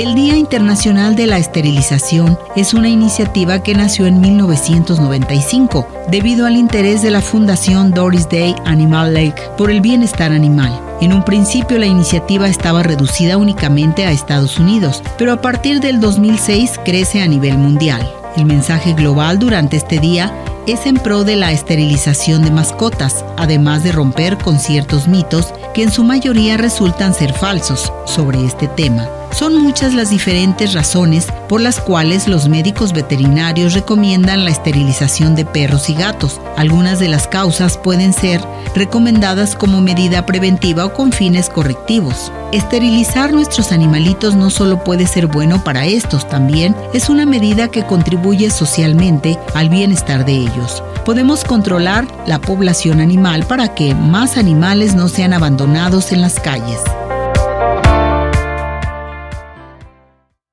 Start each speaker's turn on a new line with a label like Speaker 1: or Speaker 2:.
Speaker 1: El Día Internacional de la Esterilización es una iniciativa que nació en 1995 debido al interés de la Fundación Doris Day Animal Lake por el bienestar animal. En un principio la iniciativa estaba reducida únicamente a Estados Unidos, pero a partir del 2006 crece a nivel mundial. El mensaje global durante este día es en pro de la esterilización de mascotas, además de romper con ciertos mitos que en su mayoría resultan ser falsos sobre este tema. Son muchas las diferentes razones por las cuales los médicos veterinarios recomiendan la esterilización de perros y gatos. Algunas de las causas pueden ser recomendadas como medida preventiva o con fines correctivos. Esterilizar nuestros animalitos no solo puede ser bueno para estos, también es una medida que contribuye socialmente al bienestar de ellos. Podemos controlar la población animal para que más animales no sean abandonados en las calles.